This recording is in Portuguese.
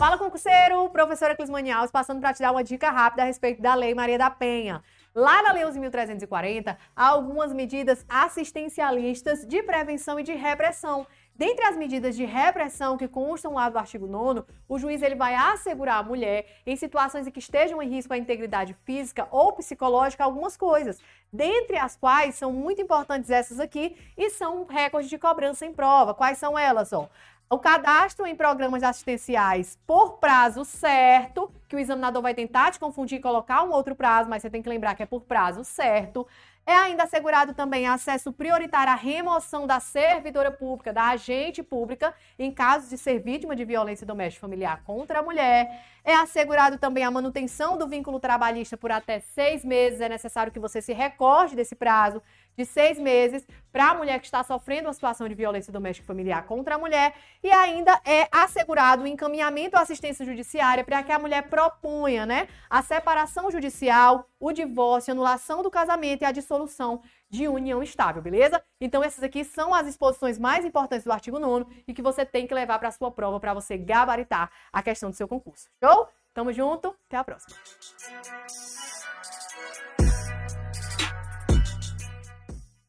Fala, concurseiro! Professora Clismane Alves passando para te dar uma dica rápida a respeito da Lei Maria da Penha. Lá na Lei 11.340, há algumas medidas assistencialistas de prevenção e de repressão. Dentre as medidas de repressão que constam lá do artigo 9 o juiz ele vai assegurar a mulher, em situações em que estejam em risco a integridade física ou psicológica, algumas coisas, dentre as quais são muito importantes essas aqui e são recordes de cobrança em prova. Quais são elas? Ó? o cadastro em programas assistenciais por prazo certo, que o examinador vai tentar te confundir e colocar um outro prazo, mas você tem que lembrar que é por prazo certo. É ainda assegurado também acesso prioritário à remoção da servidora pública, da agente pública, em caso de ser vítima de violência doméstica familiar contra a mulher. É assegurado também a manutenção do vínculo trabalhista por até seis meses. É necessário que você se recorde desse prazo de seis meses para a mulher que está sofrendo uma situação de violência doméstica familiar contra a mulher. E ainda é assegurado o encaminhamento à assistência judiciária para que a mulher proponha né, a separação judicial, o divórcio, anulação do casamento e a dissolução de união estável, beleza? Então essas aqui são as exposições mais importantes do artigo 9 e que você tem que levar para a sua prova para você gabaritar a questão do seu concurso. Show? Tamo junto, até a próxima.